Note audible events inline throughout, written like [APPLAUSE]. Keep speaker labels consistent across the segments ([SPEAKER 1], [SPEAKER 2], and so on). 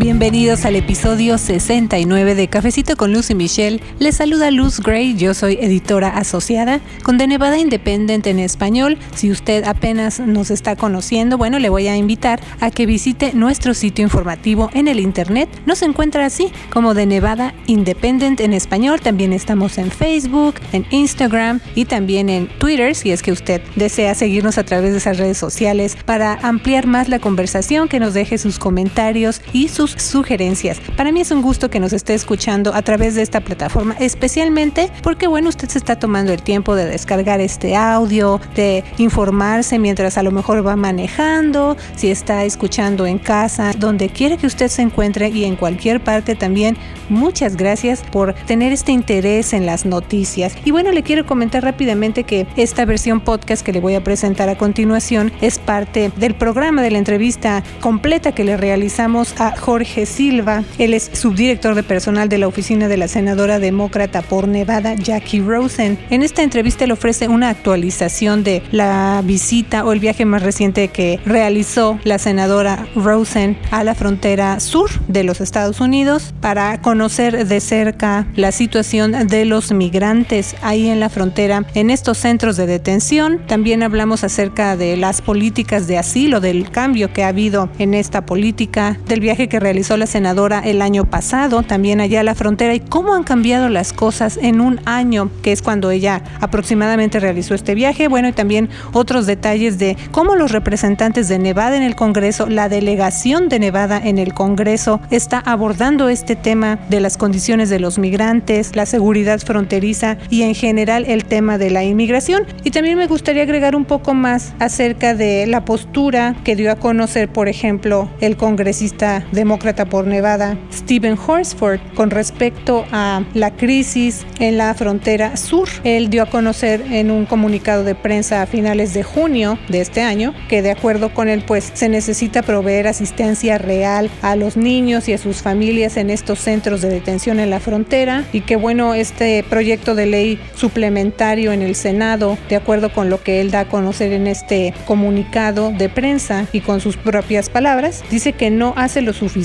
[SPEAKER 1] Bienvenidos al episodio 69 de Cafecito con Luz y Michelle. Les saluda Luz Gray, yo soy editora asociada con The Nevada Independent en español. Si usted apenas nos está conociendo, bueno, le voy a invitar a que visite nuestro sitio informativo en el internet. Nos encuentra así como The Nevada Independent en español. También estamos en Facebook, en Instagram y también en Twitter si es que usted desea seguirnos a través de esas redes sociales para ampliar más la conversación, que nos deje sus comentarios y sus sugerencias. Para mí es un gusto que nos esté escuchando a través de esta plataforma, especialmente porque, bueno, usted se está tomando el tiempo de descargar este audio, de informarse mientras a lo mejor va manejando, si está escuchando en casa, donde quiera que usted se encuentre y en cualquier parte también. Muchas gracias por tener este interés en las noticias. Y bueno, le quiero comentar rápidamente que esta versión podcast que le voy a presentar a continuación es parte del programa de la entrevista completa que le realizamos a Jorge Silva. Él es subdirector de personal de la oficina de la senadora demócrata por Nevada, Jackie Rosen. En esta entrevista le ofrece una actualización de la visita o el viaje más reciente que realizó la senadora Rosen a la frontera sur de los Estados Unidos para conocer de cerca la situación de los migrantes ahí en la frontera, en estos centros de detención. También hablamos acerca de las políticas de asilo, del cambio que ha habido en esta política, del viaje que realizó la senadora el año pasado, también allá a la frontera, y cómo han cambiado las cosas en un año, que es cuando ella aproximadamente realizó este viaje. Bueno, y también otros detalles de cómo los representantes de Nevada en el Congreso, la delegación de Nevada en el Congreso, está abordando este tema de las condiciones de los migrantes, la seguridad fronteriza y en general el tema de la inmigración. Y también me gustaría agregar un poco más acerca de la postura que dio a conocer, por ejemplo, el congresista demócrata por Nevada, Stephen Horsford, con respecto a la crisis en la frontera sur. Él dio a conocer en un comunicado de prensa a finales de junio de este año que de acuerdo con él pues se necesita proveer asistencia real a los niños y a sus familias en estos centros de detención en la frontera y que bueno este proyecto de ley suplementario en el Senado de acuerdo con lo que él da a conocer en este comunicado de prensa y con sus propias palabras dice que no hace lo suficiente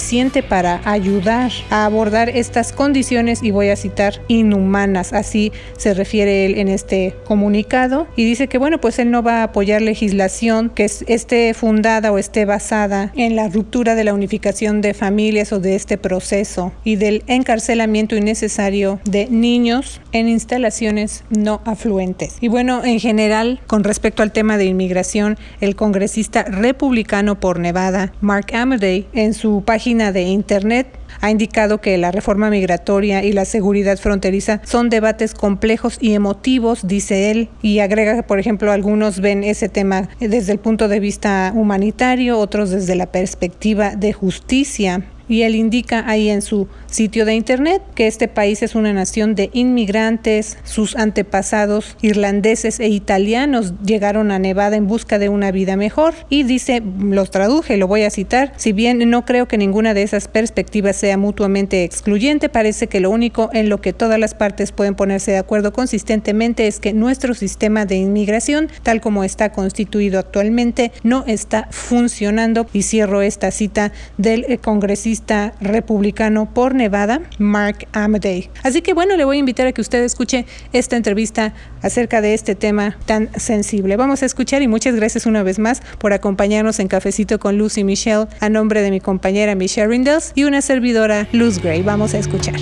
[SPEAKER 1] para ayudar a abordar estas condiciones y voy a citar inhumanas, así se refiere él en este comunicado y dice que bueno, pues él no va a apoyar legislación que esté fundada o esté basada en la ruptura de la unificación de familias o de este proceso y del encarcelamiento innecesario de niños en instalaciones no afluentes. Y bueno, en general, con respecto al tema de inmigración, el congresista republicano por Nevada, Mark Amadei, en su página de internet ha indicado que la reforma migratoria y la seguridad fronteriza son debates complejos y emotivos, dice él, y agrega que, por ejemplo, algunos ven ese tema desde el punto de vista humanitario, otros desde la perspectiva de justicia y él indica ahí en su sitio de internet que este país es una nación de inmigrantes, sus antepasados irlandeses e italianos llegaron a Nevada en busca de una vida mejor. Y dice, los traduje, lo voy a citar, si bien no creo que ninguna de esas perspectivas sea mutuamente excluyente, parece que lo único en lo que todas las partes pueden ponerse de acuerdo consistentemente es que nuestro sistema de inmigración, tal como está constituido actualmente, no está funcionando y cierro esta cita del congresista republicano por Nevada, Mark Amadei. Así que bueno, le voy a invitar a que usted escuche esta entrevista acerca de este tema tan sensible. Vamos a escuchar y muchas gracias una vez más por acompañarnos en Cafecito con Luz y Michelle a nombre de mi compañera Michelle Rindels y una servidora Luz Gray. Vamos a escuchar.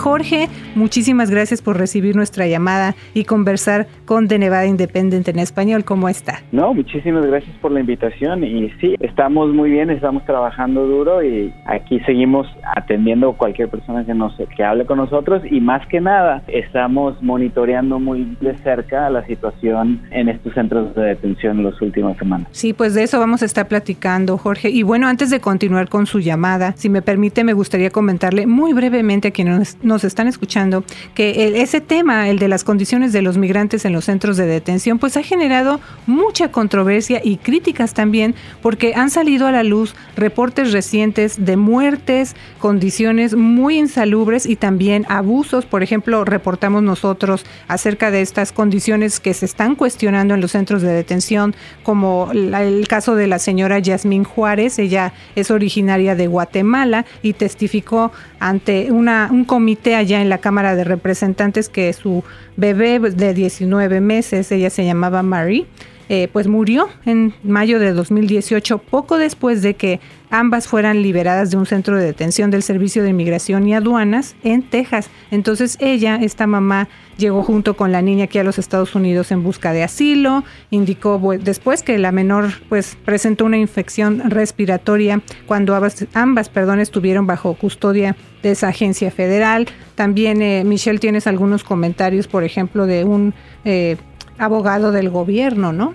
[SPEAKER 1] Jorge, muchísimas gracias por recibir nuestra llamada y conversar con The Nevada Independent en español. ¿Cómo está?
[SPEAKER 2] No, muchísimas gracias por la invitación y sí, estamos muy bien, estamos trabajando duro y aquí seguimos atendiendo a cualquier persona que nos que hable con nosotros y más que nada estamos monitoreando muy de cerca la situación en estos centros de detención en las últimas semanas.
[SPEAKER 1] Sí, pues de eso vamos a estar platicando, Jorge. Y bueno, antes de continuar con su llamada, si me permite, me gustaría comentarle muy brevemente a quienes nos están escuchando que ese tema, el de las condiciones de los migrantes en los centros de detención, pues ha generado mucha controversia y críticas también porque han salido a la luz reportes recientes de muertes, condiciones muy insalubres y también abusos. Por ejemplo, reportamos nosotros acerca de estas condiciones que se están cuestionando en los centros de detención, como el caso de la señora Yasmín Juárez. Ella es originaria de Guatemala y testificó ante una, un comité allá en la Cámara de Representantes que su bebé de 19 meses, ella se llamaba Marie, eh, pues murió en mayo de 2018, poco después de que ambas fueran liberadas de un centro de detención del Servicio de Inmigración y Aduanas en Texas. Entonces ella, esta mamá, llegó junto con la niña aquí a los Estados Unidos en busca de asilo, indicó después que la menor pues presentó una infección respiratoria cuando ambas, perdón, estuvieron bajo custodia de esa agencia federal. También, eh, Michelle, tienes algunos comentarios, por ejemplo, de un eh, abogado del gobierno, ¿no?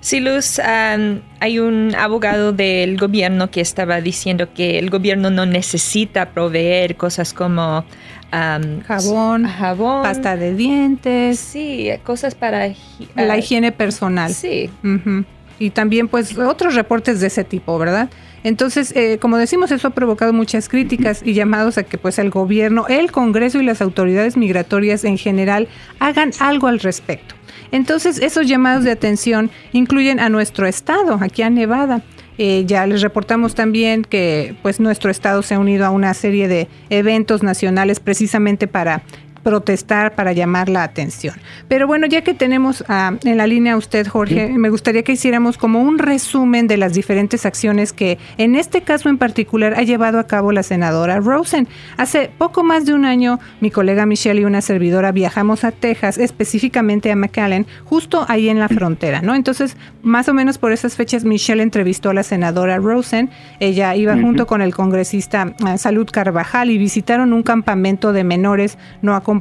[SPEAKER 3] Sí, Luz, hay un abogado del gobierno que estaba diciendo que el gobierno no necesita proveer cosas como
[SPEAKER 1] jabón,
[SPEAKER 3] jabón,
[SPEAKER 1] pasta de dientes.
[SPEAKER 3] Sí, cosas para
[SPEAKER 1] la ah, higiene personal.
[SPEAKER 3] Sí.
[SPEAKER 1] Y también pues otros reportes de ese tipo, ¿verdad? Entonces, eh, como decimos, eso ha provocado muchas críticas y llamados a que pues el gobierno, el Congreso y las autoridades migratorias en general hagan algo al respecto. Entonces, esos llamados de atención incluyen a nuestro estado, aquí a Nevada. Eh, ya les reportamos también que pues nuestro estado se ha unido a una serie de eventos nacionales precisamente para protestar para llamar la atención. Pero bueno, ya que tenemos ah, en la línea a usted, Jorge, me gustaría que hiciéramos como un resumen de las diferentes acciones que en este caso en particular ha llevado a cabo la senadora Rosen. Hace poco más de un año, mi colega Michelle y una servidora viajamos a Texas, específicamente a McAllen, justo ahí en la frontera, ¿no? Entonces, más o menos por esas fechas, Michelle entrevistó a la senadora Rosen. Ella iba junto con el congresista ah, Salud Carvajal y visitaron un campamento de menores no acompañados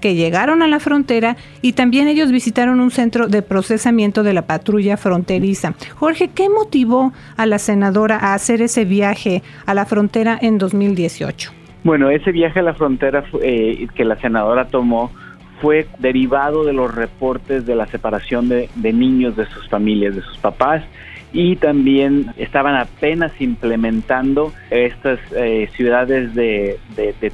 [SPEAKER 1] que llegaron a la frontera y también ellos visitaron un centro de procesamiento de la patrulla fronteriza. Jorge, ¿qué motivó a la senadora a hacer ese viaje a la frontera en 2018?
[SPEAKER 2] Bueno, ese viaje a la frontera eh, que la senadora tomó fue derivado de los reportes de la separación de, niños de sus familias, de sus papás y también estaban apenas implementando estas eh, ciudades de,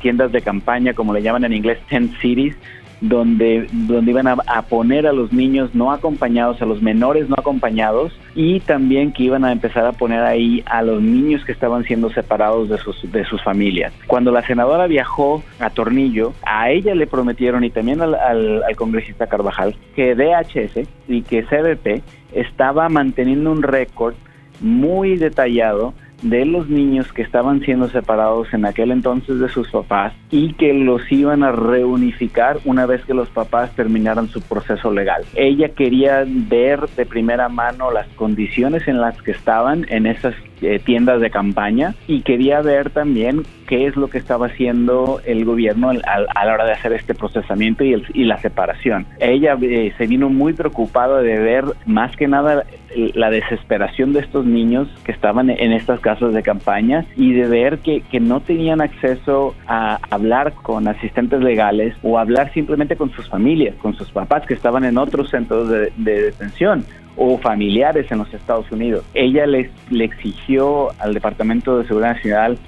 [SPEAKER 2] tiendas de campaña, como le llaman en inglés, tent cities, donde, donde iban a, poner a los niños no acompañados, a los menores no acompañados, y también que iban a empezar a poner ahí a los niños que estaban siendo separados de sus, de sus familias. Cuando la senadora viajó a Tornillo, a ella le prometieron, y también al, al, al congresista Carvajal, que DHS y que CBP estaba manteniendo un récord muy detallado de los niños que estaban siendo separados en aquel entonces de sus papás y que los iban a reunificar una vez que los papás terminaran su proceso legal. Ella quería ver de primera mano las condiciones en las que estaban en esas eh, tiendas de campaña y quería ver también qué es lo que estaba haciendo el gobierno a, la hora de hacer este procesamiento y, la separación. Ella eh, se vino muy preocupada de ver más que nada la desesperación de estos niños que estaban en estas casas de campaña y de ver que no tenían acceso a hablar con asistentes legales o hablar simplemente con sus familias, con sus papás que estaban en otros centros de, detención o familiares en los Estados Unidos. Ella le exigió al Departamento de Seguridad Nacional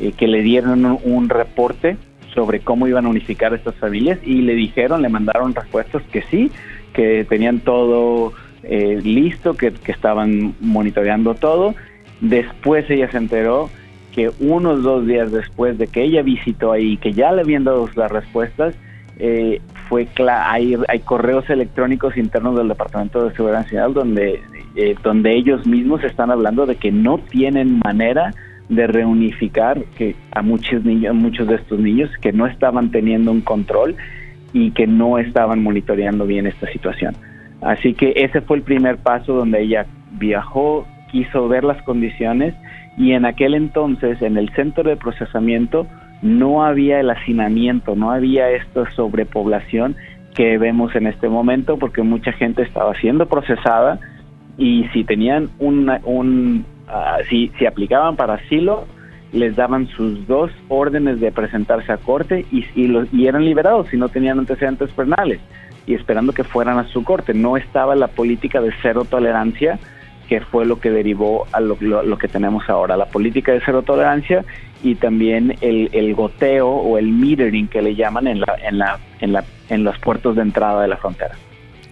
[SPEAKER 2] eh, que le dieran un, reporte sobre cómo iban a unificar estas familias y le dijeron, le mandaron respuestas que sí, que tenían todo eh, listo, que, estaban monitoreando todo. Después ella se enteró que unos dos días después de que ella visitó ahí, que ya le habían dado las respuestas, eh, fue hay, hay correos electrónicos internos del Departamento de Seguridad Nacional donde, eh, donde ellos mismos están hablando de que no tienen manera de reunificar que a muchos niños, muchos de estos niños que no estaban teniendo un control y que no estaban monitoreando bien esta situación. Así que ese fue el primer paso donde ella viajó, quiso ver las condiciones y en aquel entonces en el centro de procesamiento no había el hacinamiento, no había esta sobrepoblación que vemos en este momento porque mucha gente estaba siendo procesada y si tenían un, uh, si, si aplicaban para asilo, les daban sus dos órdenes de presentarse a corte y, y eran liberados si no tenían antecedentes penales y esperando que fueran a su corte. No estaba la política de cero tolerancia que fue lo que derivó a lo, que tenemos ahora, la política de cero tolerancia y también el, el, goteo o el metering que le llaman en, la, en, la, en, la, en los puertos de entrada de la frontera.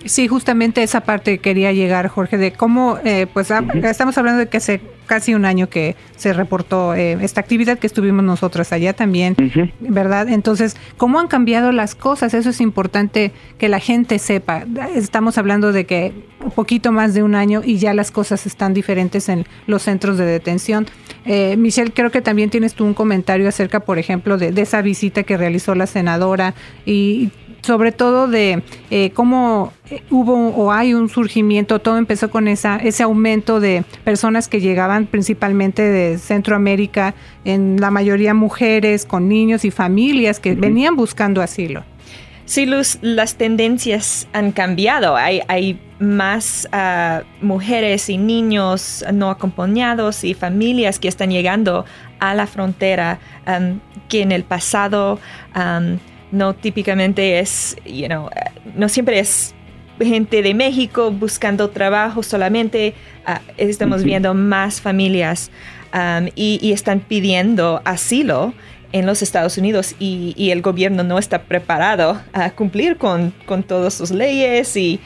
[SPEAKER 1] Sí, justamente esa parte quería llegar, Jorge, de cómo, eh, pues estamos hablando de que hace casi un año que se reportó eh, esta actividad que estuvimos nosotras allá también, ¿verdad? Entonces, ¿cómo han cambiado las cosas? Eso es importante que la gente sepa. Estamos hablando de que un poquito más de un año y ya las cosas están diferentes en los centros de detención. Eh, Michelle, creo que también tienes tú un comentario acerca, por ejemplo, de, de esa visita que realizó la senadora y sobre todo de eh, cómo eh, hubo o hay un surgimiento, todo empezó con esa, ese aumento de personas que llegaban principalmente de Centroamérica, en la mayoría mujeres, con niños y familias que venían buscando asilo.
[SPEAKER 3] Sí, Luz, las tendencias han cambiado. Hay, hay más ah, mujeres y niños no acompañados y familias que están llegando a la frontera que en el pasado no típicamente es, you know, no siempre es gente de México buscando trabajo solamente, ah, estamos viendo más familias um, y, están pidiendo asilo en los Estados Unidos y, el gobierno no está preparado a cumplir con, todas sus leyes y,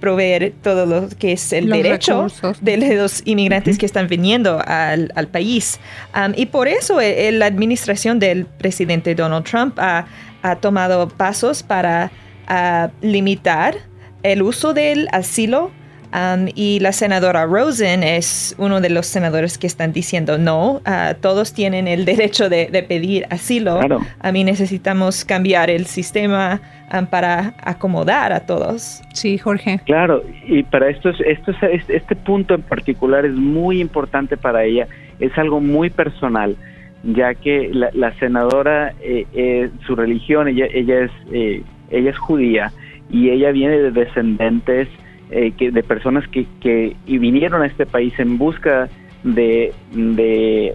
[SPEAKER 3] proveer todo lo que es el derecho de los inmigrantes que están viniendo al, país. Um, y por eso eh, la administración del presidente Donald Trump ha, tomado pasos para limitar el uso del asilo Um, y la senadora Rosen es uno de los senadores que están diciendo no, uh, todos tienen el derecho de, pedir asilo. A mí necesitamos cambiar el sistema um, para acomodar a todos.
[SPEAKER 1] Sí, Jorge.
[SPEAKER 2] Claro, y para esto, esto es, este punto en particular es muy importante para ella, es algo muy personal ya que la, senadora, eh, eh, su religión, ella, ella, es, eh, ella es judía y ella viene de descendentes eh, que, de personas que, que y vinieron a este país en busca de, de,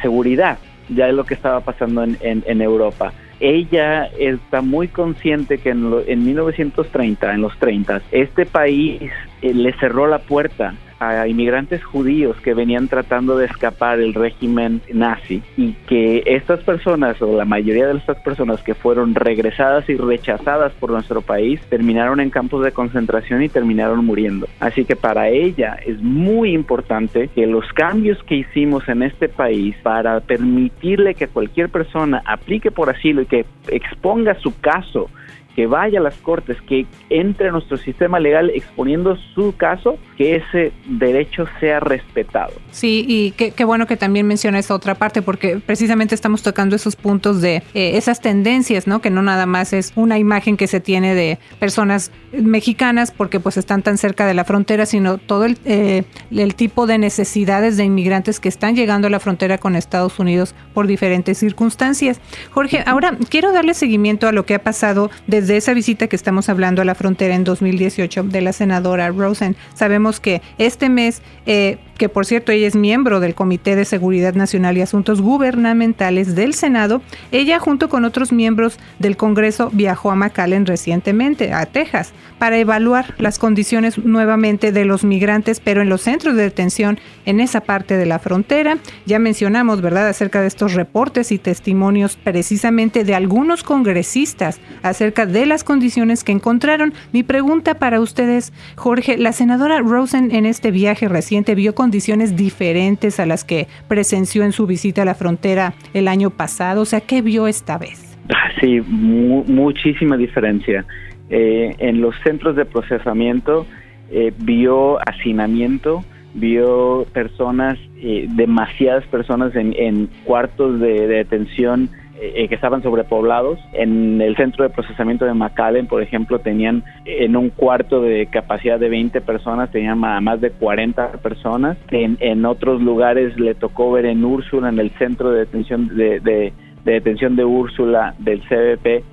[SPEAKER 2] seguridad, ya es lo que estaba pasando en, en, Europa. Ella está muy consciente que en, en 1930, en los 30, este país eh, le cerró la puerta a inmigrantes judíos que venían tratando de escapar del régimen nazi y que estas personas o la mayoría de estas personas que fueron regresadas y rechazadas por nuestro país terminaron en campos de concentración y terminaron muriendo. Así que para ella es muy importante que los cambios que hicimos en este país para permitirle que cualquier persona aplique por asilo y que exponga su caso que vaya a las cortes, que entre a nuestro sistema legal exponiendo su caso, que ese derecho sea respetado.
[SPEAKER 1] Sí, y qué, bueno que también menciona esa otra parte, porque precisamente estamos tocando esos puntos de eh, esas tendencias, ¿no? Que no nada más es una imagen que se tiene de personas mexicanas porque pues están tan cerca de la frontera, sino todo el, eh, el tipo de necesidades de inmigrantes que están llegando a la frontera con Estados Unidos por diferentes circunstancias. Jorge, ahora quiero darle seguimiento a lo que ha pasado desde de esa visita que estamos hablando a la frontera en 2018 de la senadora Rosen. Sabemos que este mes, eh, que por cierto ella es miembro del Comité de Seguridad Nacional y Asuntos Gubernamentales del Senado, ella junto con otros miembros del Congreso viajó a McAllen recientemente, a Texas, para evaluar las condiciones nuevamente de los migrantes, pero en los centros de detención en esa parte de la frontera. Ya mencionamos, ¿verdad?, acerca de estos reportes y testimonios precisamente de algunos congresistas acerca de las condiciones que encontraron. Mi pregunta para ustedes, Jorge, la senadora Rosen en este viaje reciente vio condiciones diferentes a las que presenció en su visita a la frontera el año pasado. O sea, ¿qué vio esta vez?
[SPEAKER 2] Sí, muchísima diferencia. Eh, en los centros de procesamiento eh, vio hacinamiento, vio personas, eh, demasiadas personas en, cuartos de detención eh, que estaban sobrepoblados. En el centro de procesamiento de McAllen, por ejemplo, tenían en un cuarto de capacidad de 20 personas, tenían más de 40 personas. En, otros lugares le tocó ver en Úrsula, en el centro de detención de, detención de Úrsula del CBP,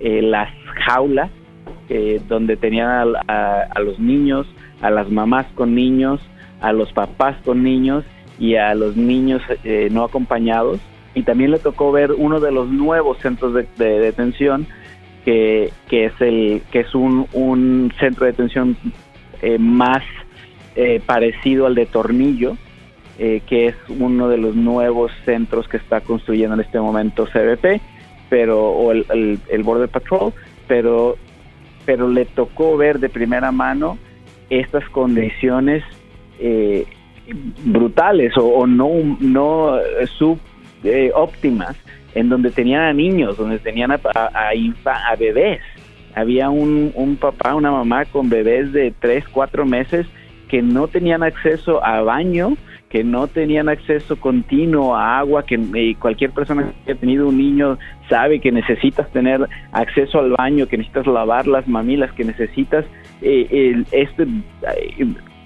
[SPEAKER 2] eh, las jaulas eh, donde tenían a los niños, a las mamás con niños, a los papás con niños y a los niños eh, no acompañados. Y también le tocó ver uno de los nuevos centros de, detención, que, es, el, que es un, centro de detención eh, más eh, parecido al de Tornillo, que es uno de los nuevos centros que está construyendo en este momento CBP, pero, o el, el Border Patrol, pero, pero le tocó ver de primera mano estas condiciones eh, brutales o, no, no sub eh, óptimas en donde tenían a niños, donde tenían a, a, bebés. Había un, papá, una mamá con bebés de 3, 4 meses que no tenían acceso a baño, que no tenían acceso continuo a agua, que eh, cualquier persona que haya tenido un niño sabe que necesitas tener acceso al baño, que necesitas lavar las mamilas, que necesitas eh, este,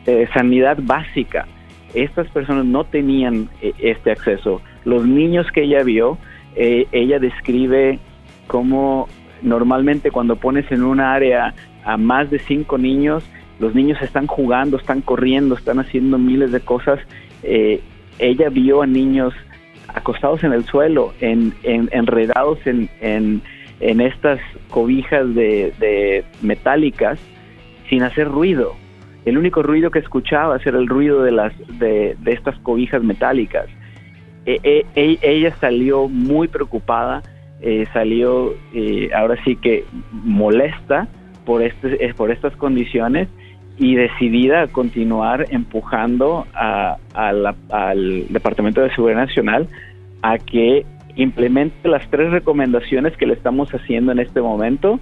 [SPEAKER 2] eh, sanidad básica. Estas personas no tenían este acceso. Los niños que ella vio, ella describe cómo normalmente cuando pones en un área a más de cinco niños, los niños están jugando, están corriendo, están haciendo miles de cosas eh, ella vio a niños acostados en el suelo, en, enredados en, en, estas cobijas de, metálicas, sin hacer ruido. El único ruido que escuchaba era el ruido de, las, de, estas cobijas metálicas. E, e, e, ella salió muy preocupada, eh, salió eh, ahora sí que molesta por, este, por estas condiciones y decidida a continuar empujando al Departamento de Seguridad Nacional a que implemente las tres recomendaciones que le estamos haciendo en este momento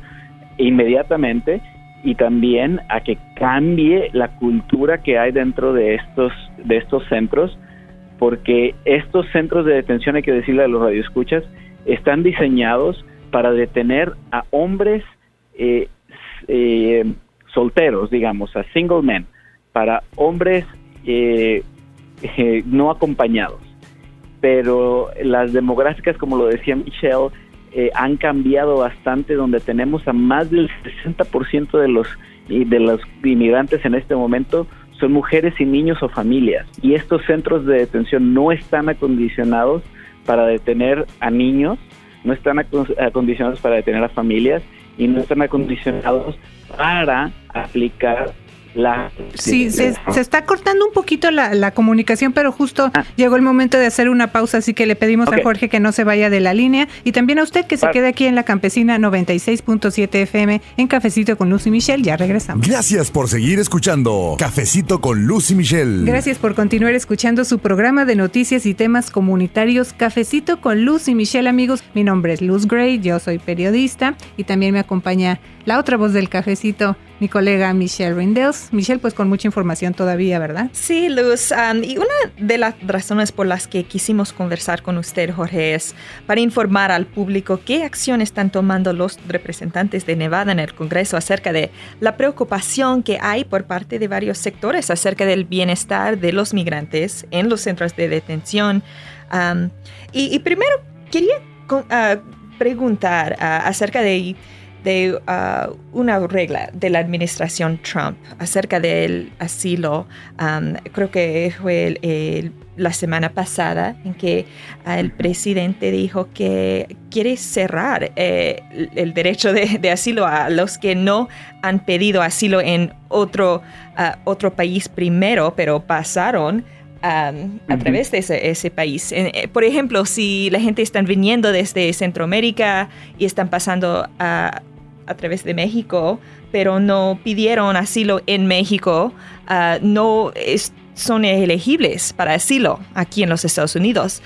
[SPEAKER 2] inmediatamente y también a que cambie la cultura que hay dentro de estos de estos centros porque estos centros de detención hay que decirle a los radioescuchas están diseñados para detener a hombres eh, eh, solteros, digamos, a single men, para hombres eh, no acompañados. Pero las demográficas, como lo decía Michelle, han cambiado bastante, donde tenemos a más del 60% de los, de los inmigrantes en este momento son mujeres y niños o familias. Y estos centros de detención no están acondicionados para detener a niños, no están acondicionados para detener a familias y no están acondicionados para aplicar la...
[SPEAKER 1] Sí, se, está cortando un poquito la, comunicación, pero justo ah. llegó el momento de hacer una pausa, así que le pedimos a Jorge que no se vaya de la línea y también a usted que se quede aquí en la Campesina 96.7 FM en Cafecito con Lucy Michelle. Ya regresamos.
[SPEAKER 4] Gracias por seguir escuchando Cafecito con Lucy Michelle.
[SPEAKER 1] Gracias por continuar escuchando su programa de noticias y temas comunitarios Cafecito con Lucy Michelle, amigos. Mi nombre es Luz Gray, yo soy periodista y también me acompaña la otra voz del cafecito, mi colega Michelle Rindels. Michelle, pues con mucha información todavía, ¿verdad?
[SPEAKER 3] Sí, Luz. Um, y una de las razones por las que quisimos conversar con usted, Jorge, es para informar al público qué acción están tomando los representantes de Nevada en el Congreso acerca de la preocupación que hay por parte de varios sectores acerca del bienestar de los migrantes en los centros de detención. Um, y, primero quería uh, preguntar uh, acerca de de uh, una regla de la administración Trump acerca del asilo. Um, creo que fue la semana pasada en que el presidente dijo que quiere cerrar eh, el derecho de, asilo a los que no han pedido asilo en otro, uh, otro país primero, pero pasaron um, a través de ese, país. Eh, por ejemplo, si la gente está viniendo desde Centroamérica y están pasando a a través de México, pero no pidieron asilo en México, ah, no son elegibles para asilo aquí en los Estados Unidos.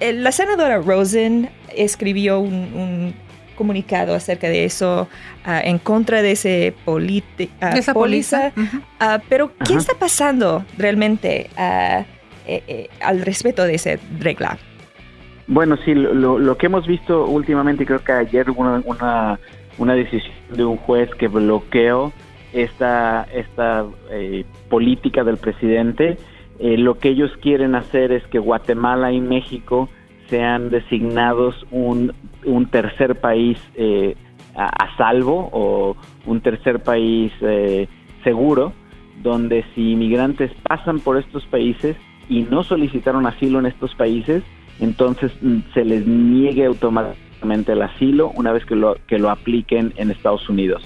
[SPEAKER 3] la senadora Rosen escribió un, comunicado acerca de eso ah, en contra de ese
[SPEAKER 1] uh, esa póliza.
[SPEAKER 3] pero, ¿qué está pasando realmente eh, eh, al respecto de esa regla?
[SPEAKER 2] Bueno, sí, lo, lo que hemos visto últimamente, creo que ayer hubo una, una, decisión de un juez que bloqueó esta, esta eh, política del presidente. Eh, lo que ellos quieren hacer es que Guatemala y México sean designados un, un tercer país eh, a, salvo o un tercer país seguro donde si inmigrantes pasan por estos países y no solicitaron asilo en estos países, entonces mm, se les niegue automáticamente el asilo una vez que lo, que lo apliquen en Estados Unidos.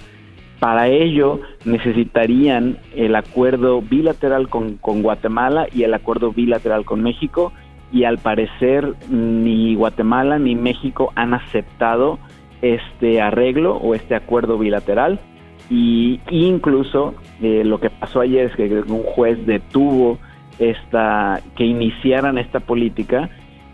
[SPEAKER 2] Para ello necesitarían el acuerdo bilateral con, con, Guatemala y el acuerdo bilateral con México y al parecer ni Guatemala ni México han aceptado este arreglo o este acuerdo bilateral y incluso eh, lo que pasó ayer es que un juez detuvo esta que iniciaran esta política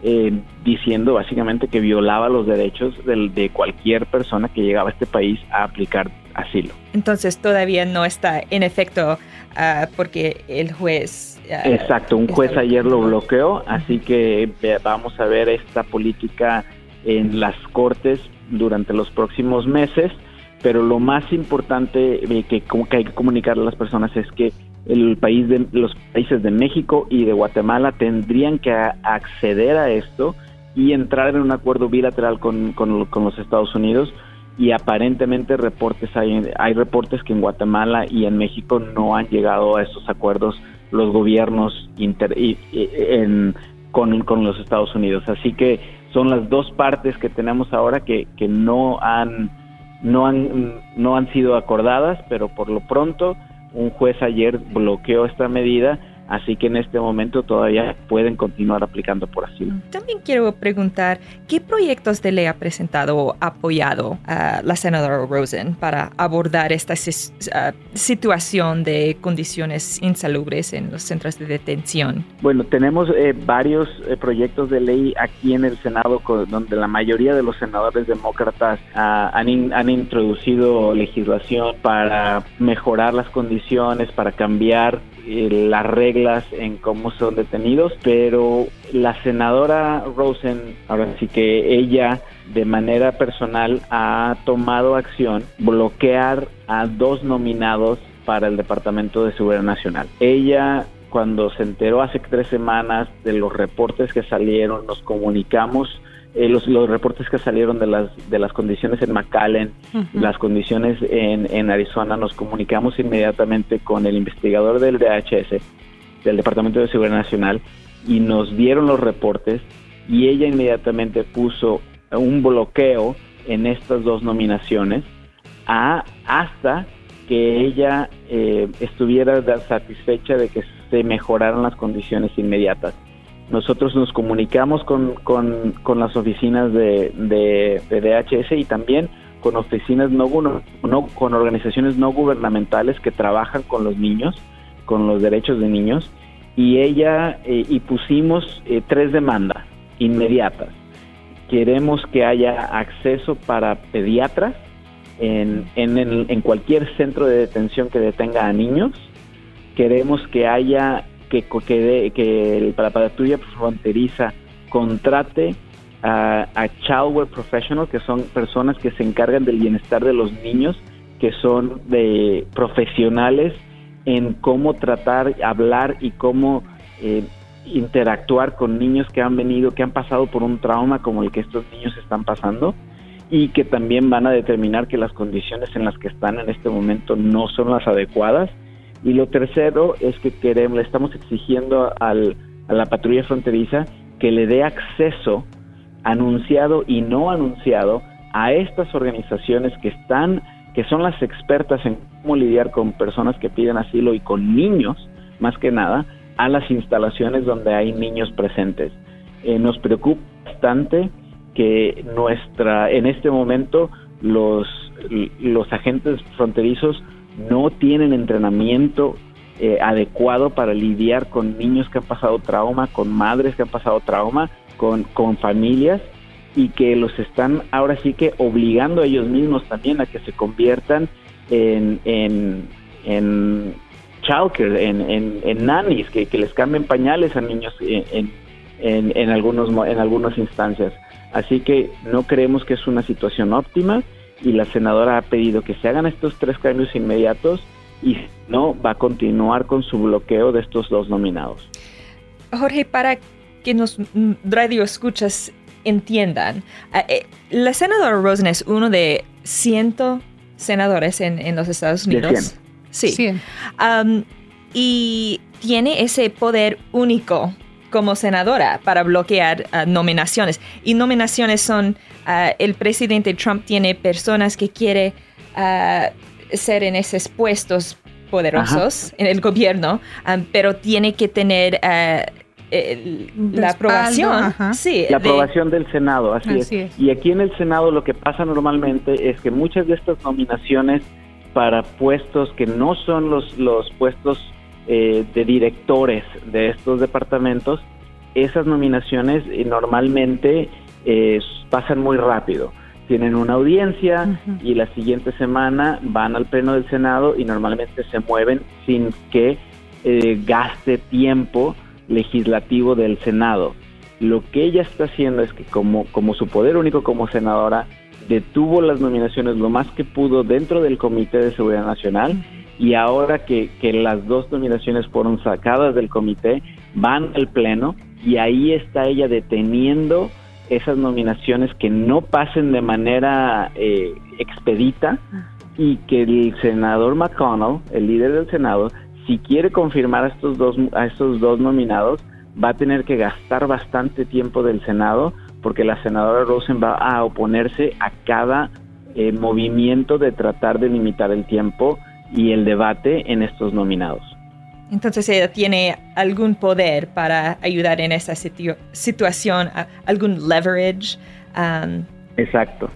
[SPEAKER 2] eh, diciendo básicamente que violaba los derechos de, de cualquier persona que llegaba a este país a aplicar asilo.
[SPEAKER 3] Entonces todavía no está en efecto uh, porque el juez...
[SPEAKER 2] Uh, Exacto, un juez ayer lo bloqueó, así que vamos a ver esta política en las cortes durante los próximos meses, pero lo más importante eh, que, que hay que comunicarle a las personas es que el país de los países de México y de Guatemala tendrían que acceder a esto y entrar en un acuerdo bilateral con, con, los Estados Unidos y aparentemente reportes hay, hay reportes que en Guatemala y en México no han llegado a estos acuerdos los gobiernos inter, en, con, con, los Estados Unidos. Así que son las dos partes que tenemos ahora que, que no, han, no, han, no han sido acordadas, pero por lo pronto un juez ayer bloqueó esta medida así que en este momento todavía pueden continuar aplicando por asilo.
[SPEAKER 3] También quiero preguntar, ¿qué proyectos de ley ha presentado o apoyado a la senadora Rosen para abordar esta situación de condiciones insalubres en los centros de detención?
[SPEAKER 2] Bueno, tenemos eh, varios eh, proyectos de ley aquí en el Senado donde la mayoría de los senadores demócratas ah, han, han introducido legislación para mejorar las condiciones, para cambiar las reglas en cómo son detenidos, pero la senadora Rosen, ahora sí que ella de manera personal ha tomado acción bloquear a dos nominados para el Departamento de Seguridad Nacional. Ella cuando se enteró hace tres semanas de los reportes que salieron, nos comunicamos eh, los, los, reportes que salieron de las, de las condiciones en McAllen, las condiciones en, en, Arizona, nos comunicamos inmediatamente con el investigador del DHS, del Departamento de Seguridad Nacional, y nos dieron los reportes y ella inmediatamente puso un bloqueo en estas dos nominaciones a, hasta que ella eh, estuviera satisfecha de que se mejoraran las condiciones inmediatas. Nosotros nos comunicamos con, con, las oficinas de, de, DHS y también con oficinas no, no, con organizaciones no gubernamentales que trabajan con los niños, con los derechos de niños, y ella eh, y pusimos eh, tres demandas inmediatas. Queremos que haya acceso para pediatras en, en, en cualquier centro de detención que detenga a niños. Queremos que haya que, que, que la patrulla fronteriza contrate a, a childcare professionals, que son personas que se encargan del bienestar de los niños, que son de profesionales en cómo tratar, hablar y cómo eh, interactuar con niños que han venido, que han pasado por un trauma como el que estos niños están pasando y que también van a determinar que las condiciones en las que están en este momento no son las adecuadas y lo tercero es que queremos, le estamos exigiendo al, a la patrulla fronteriza que le dé acceso anunciado y no anunciado a estas organizaciones que están, que son las expertas en cómo lidiar con personas que piden asilo y con niños, más que nada, a las instalaciones donde hay niños presentes. Eh, nos preocupa bastante que nuestra, en este momento los, los agentes fronterizos no tienen entrenamiento eh, adecuado para lidiar con niños que han pasado trauma, con madres que han pasado trauma, con, con familias y que los están ahora sí que obligando a ellos mismos también a que se conviertan en, en, en childcare, en, en, en nannies, que, que, les cambien pañales a niños en, en, algunos, en algunas instancias. Así que no creemos que es una situación óptima y la senadora ha pedido que se hagan estos tres cambios inmediatos y no va a continuar con su bloqueo de estos dos nominados.
[SPEAKER 3] Jorge, para que nos radio escuchas entiendan, eh, eh, la senadora Rosen es uno de ciento senadores en, en los Estados Unidos.
[SPEAKER 2] Sí.
[SPEAKER 3] Um, y tiene ese poder único como senadora para bloquear ah, nominaciones. Y nominaciones son, ah, el presidente Trump tiene personas que quiere ah, ser en esos puestos poderosos en el gobierno, pero tiene que tener la aprobación.
[SPEAKER 2] Sí, la aprobación del Senado, así, es. Y aquí en el Senado lo que pasa normalmente es que muchas de estas nominaciones para puestos que no son los, los puestos eh, de directores de estos departamentos, esas nominaciones eh, normalmente eh, pasan muy rápido. Tienen una audiencia y la siguiente semana van al Pleno del Senado y normalmente se mueven sin que gaste tiempo legislativo del Senado. Lo que ella está haciendo es que como, como su poder único como senadora, detuvo las nominaciones lo más que pudo dentro del Comité de Seguridad Nacional y ahora que, las dos nominaciones fueron sacadas del comité, van al Pleno y ahí está ella deteniendo esas nominaciones que no pasen de manera eh, expedita y que el senador McConnell, el líder del Senado, si quiere confirmar a estos dos, a estos dos nominados, va a tener que gastar bastante tiempo del Senado porque la senadora Rosen va a oponerse a cada eh, movimiento de tratar de limitar el tiempo y el debate en estos nominados.
[SPEAKER 3] Entonces ella tiene algún poder para ayudar en esta situación, algún leverage.
[SPEAKER 2] Um, Exacto.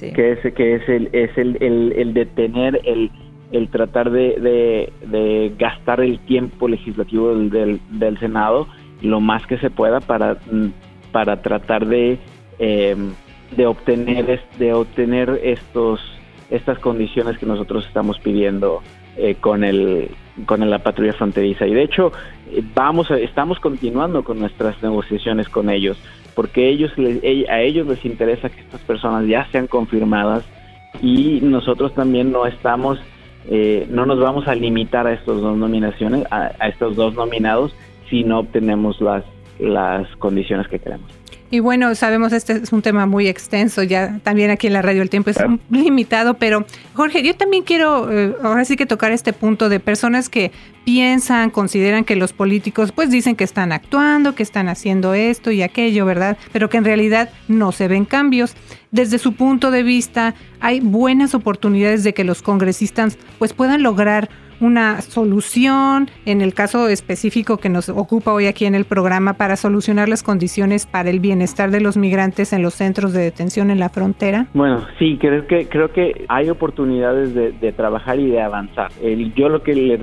[SPEAKER 2] Que es, que es, el, es el, el, detener, el, el tratar de, de, gastar el tiempo legislativo del, del, Senado lo más que se pueda para, para tratar de, em, de, obtener, de obtener estos estas condiciones que nosotros estamos pidiendo eh, con el con la patrulla fronteriza. Y de hecho eh, vamos estamos continuando con nuestras negociaciones con ellos porque ellos a ellos les interesa que estas personas ya sean confirmadas y nosotros también no estamos eh, no nos vamos a limitar a estos dos nominaciones a, a estos dos nominados si no obtenemos las las condiciones que queremos
[SPEAKER 1] y bueno, sabemos este es un tema muy extenso, ya también aquí en la radio el tiempo es limitado, pero Jorge, yo también quiero eh, ahora sí que tocar este punto de personas que piensan, consideran que los políticos pues dicen que están actuando, que están haciendo esto y aquello, ¿verdad? Pero que en realidad no se ven cambios. Desde su punto de vista, hay buenas oportunidades de que los congresistas pues puedan lograr una solución en el caso específico que nos ocupa hoy aquí en el programa para solucionar las condiciones para el bienestar de los migrantes en los centros de detención en la frontera?
[SPEAKER 2] Bueno, sí, creo que creo que hay oportunidades de, trabajar y de avanzar. yo lo que le,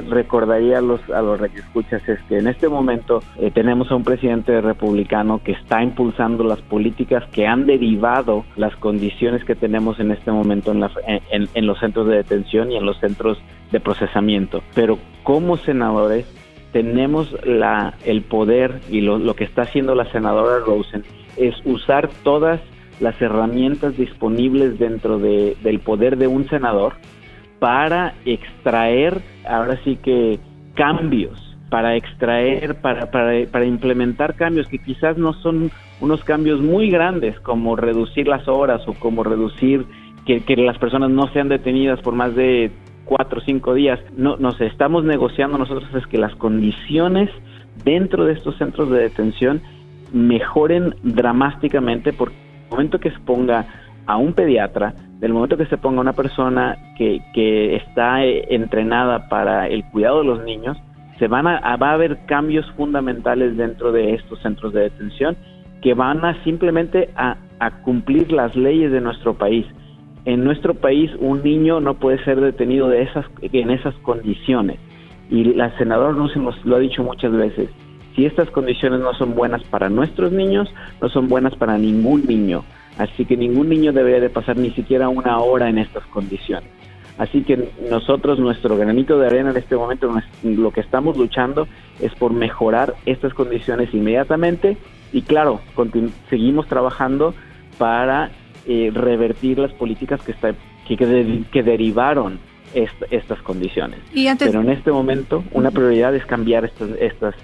[SPEAKER 2] recordaría a los a los escuchas es que en este momento eh, tenemos a un presidente republicano que está impulsando las políticas que han derivado las condiciones que tenemos en este momento en, la, en los centros de detención y en los centros de procesamiento. Pero como senadores tenemos la, el poder y lo, que está haciendo la senadora Rosen es usar todas las herramientas disponibles dentro de, del poder de un senador para extraer, ahora sí que cambios, para extraer, para, para, para implementar cambios que quizás no son unos cambios muy grandes como reducir las horas o como reducir que, que las personas no sean detenidas por más de cuatro o cinco días. No, nos estamos negociando nosotros es que las condiciones dentro de estos centros de detención mejoren dramáticamente porque el momento que se ponga a un pediatra, del momento que se ponga una persona que, que está eh, entrenada para el cuidado de los niños, se van a, va a haber cambios fundamentales dentro de estos centros de detención que van a simplemente a, a cumplir las leyes de nuestro país en nuestro país un niño no puede ser detenido de esas, en esas condiciones. Y la senadora nos lo ha dicho muchas veces. Si estas condiciones no son buenas para nuestros niños, no son buenas para ningún niño. Así que ningún niño debería de pasar ni siquiera una hora en estas condiciones. Así que nosotros, nuestro granito de arena en este momento, lo que estamos luchando es por mejorar estas condiciones inmediatamente y claro, seguimos trabajando para eh, revertir las políticas que, está, que, que, derivaron estas condiciones. Pero en este momento una prioridad es cambiar estas, estas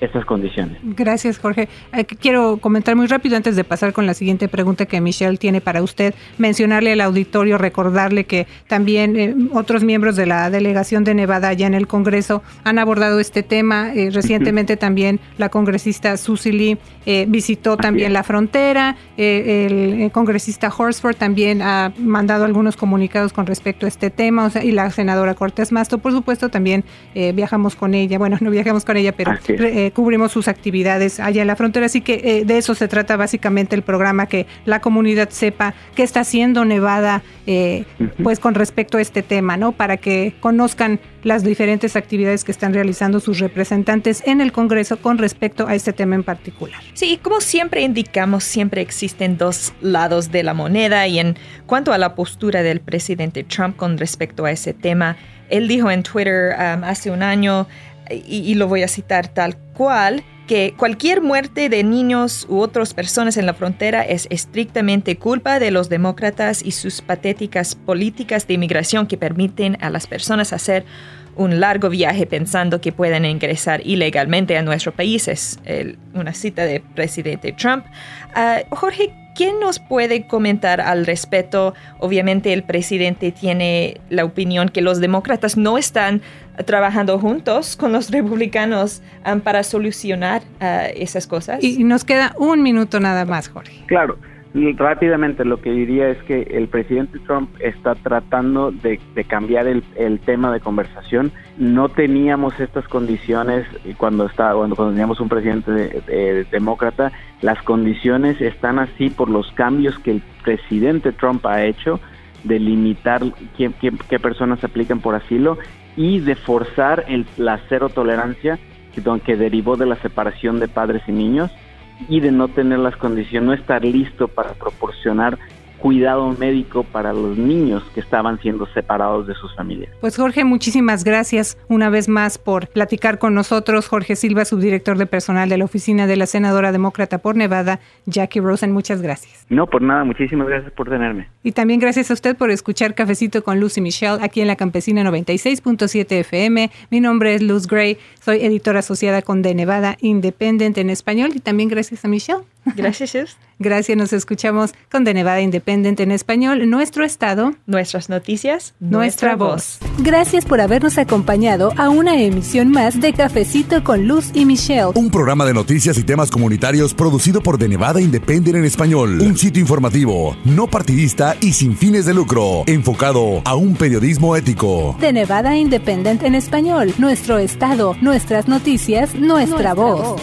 [SPEAKER 2] estas condiciones.
[SPEAKER 1] Gracias, Jorge. Eh, quiero comentar muy rápido antes de pasar con la siguiente pregunta que Michelle tiene para usted, mencionarle al auditorio, recordarle que también eh, otros miembros de la delegación de Nevada allá en el Congreso han abordado este tema. Eh, recientemente también la congresista Susie Lee visitó también la frontera. el, congresista Horsford también ha mandado algunos comunicados con respecto a este tema, y la senadora Cortés Masto, por supuesto, también viajamos con ella. Bueno, [LAUGHS] no viajamos con ella, pero cubrimos sus actividades allá en la frontera. Así que eh, de eso se trata básicamente el programa, que la comunidad sepa qué está haciendo Nevada eh, pues con respecto a este tema, ¿no? Para que conozcan las diferentes actividades que están realizando sus representantes en el Congreso con respecto a este tema en particular.
[SPEAKER 3] Sí, como siempre indicamos, siempre existen dos lados de la moneda y en cuanto a la postura del presidente Trump con respecto a ese tema, él dijo en Twitter um, hace un año y, lo voy a citar tal cual, que cualquier muerte de niños u otras personas en la frontera es estrictamente culpa de los demócratas y sus patéticas políticas de inmigración que permiten a las personas hacer un largo viaje pensando que pueden ingresar ilegalmente a nuestro país. Es una cita de presidente Trump. Ah, Jorge, ¿quién nos puede comentar al respecto? Obviamente el presidente tiene la opinión que los demócratas no están trabajando juntos con los republicanos um, para solucionar uh, esas cosas.
[SPEAKER 1] Y nos queda un minuto nada más, Jorge.
[SPEAKER 2] Claro. Rápidamente lo que diría es que el presidente Trump está tratando de, cambiar el, tema de conversación. No teníamos estas condiciones cuando estaba cuando, teníamos un presidente demócrata. Las condiciones están así por los cambios que el presidente Trump ha hecho de limitar qué, qué personas aplican por asilo y de forzar el, la cero tolerancia que, que derivó de la separación de padres y niños y de no tener las condiciones, no estar listo para proporcionar cuidado médico para los niños que estaban siendo separados de sus familias.
[SPEAKER 1] Pues Jorge, muchísimas gracias una vez más por platicar con nosotros. Jorge Silva, subdirector de personal de la oficina de la senadora demócrata por Nevada, Jackie Rosen, muchas gracias.
[SPEAKER 2] No, por nada, muchísimas gracias por tenerme.
[SPEAKER 1] Y también gracias a usted por escuchar Cafecito con Lucy Michelle aquí en la Campesina 96.7 FM. Mi nombre es Luz Gray, soy editora asociada con De Nevada Independent en español y también gracias a Michelle.
[SPEAKER 3] Gracias.
[SPEAKER 1] Gracias, nos escuchamos con De Nevada Independent en español, nuestro estado,
[SPEAKER 3] nuestras noticias,
[SPEAKER 1] nuestra, voz.
[SPEAKER 5] Gracias por habernos acompañado a una emisión más de Cafecito con Luz y Michelle.
[SPEAKER 4] Un programa de noticias y temas comunitarios producido por De Nevada Independent en español. Un sitio informativo, no partidista y sin fines de lucro, enfocado a un periodismo ético.
[SPEAKER 5] De Nevada Independent en español, nuestro estado, nuestras noticias, nuestra, voz.